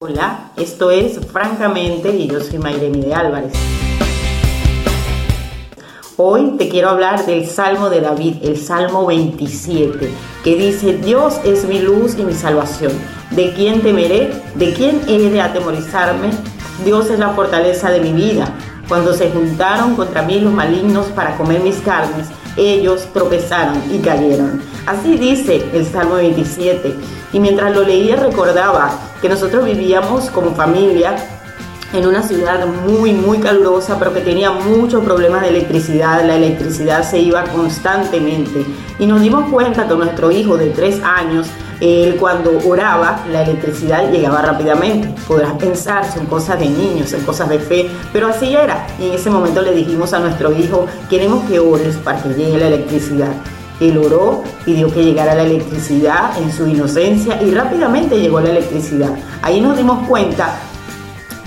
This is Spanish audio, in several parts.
Hola, esto es Francamente y yo soy Mayremi de Álvarez. Hoy te quiero hablar del Salmo de David, el Salmo 27, que dice, Dios es mi luz y mi salvación. ¿De quién temeré? ¿De quién he de atemorizarme? Dios es la fortaleza de mi vida. Cuando se juntaron contra mí los malignos para comer mis carnes, ellos tropezaron y cayeron. Así dice el Salmo 27. Y mientras lo leía recordaba que nosotros vivíamos como familia en una ciudad muy, muy calurosa, pero que tenía muchos problemas de electricidad. La electricidad se iba constantemente. Y nos dimos cuenta que nuestro hijo de tres años, él cuando oraba, la electricidad llegaba rápidamente. Podrás pensar, son cosas de niños, son cosas de fe, pero así era. Y en ese momento le dijimos a nuestro hijo, queremos que ores para que llegue la electricidad. Él oró, pidió que llegara la electricidad en su inocencia y rápidamente llegó la electricidad. Ahí nos dimos cuenta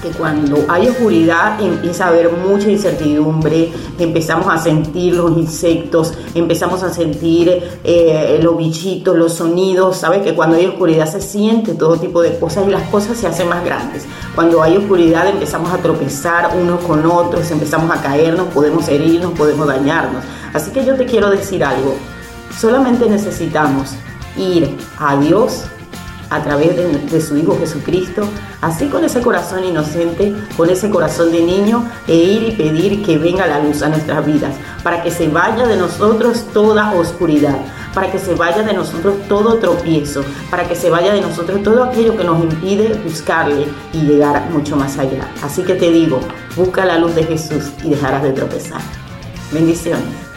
que cuando hay oscuridad empieza a haber mucha incertidumbre, empezamos a sentir los insectos, empezamos a sentir eh, los bichitos, los sonidos, ¿sabes? Que cuando hay oscuridad se siente todo tipo de cosas y las cosas se hacen más grandes. Cuando hay oscuridad empezamos a tropezar unos con otros, empezamos a caernos, podemos herirnos, podemos dañarnos. Así que yo te quiero decir algo, solamente necesitamos ir a Dios a través de, su Hijo Jesucristo, así con ese corazón inocente, con ese corazón de niño, e ir y pedir que venga la luz a nuestras vidas, para que se vaya de nosotros toda oscuridad, para que se vaya de nosotros todo tropiezo, para que se vaya de nosotros todo aquello que nos impide buscarle y llegar mucho más allá. Así que te digo, busca la luz de Jesús y dejarás de tropezar. Bendiciones.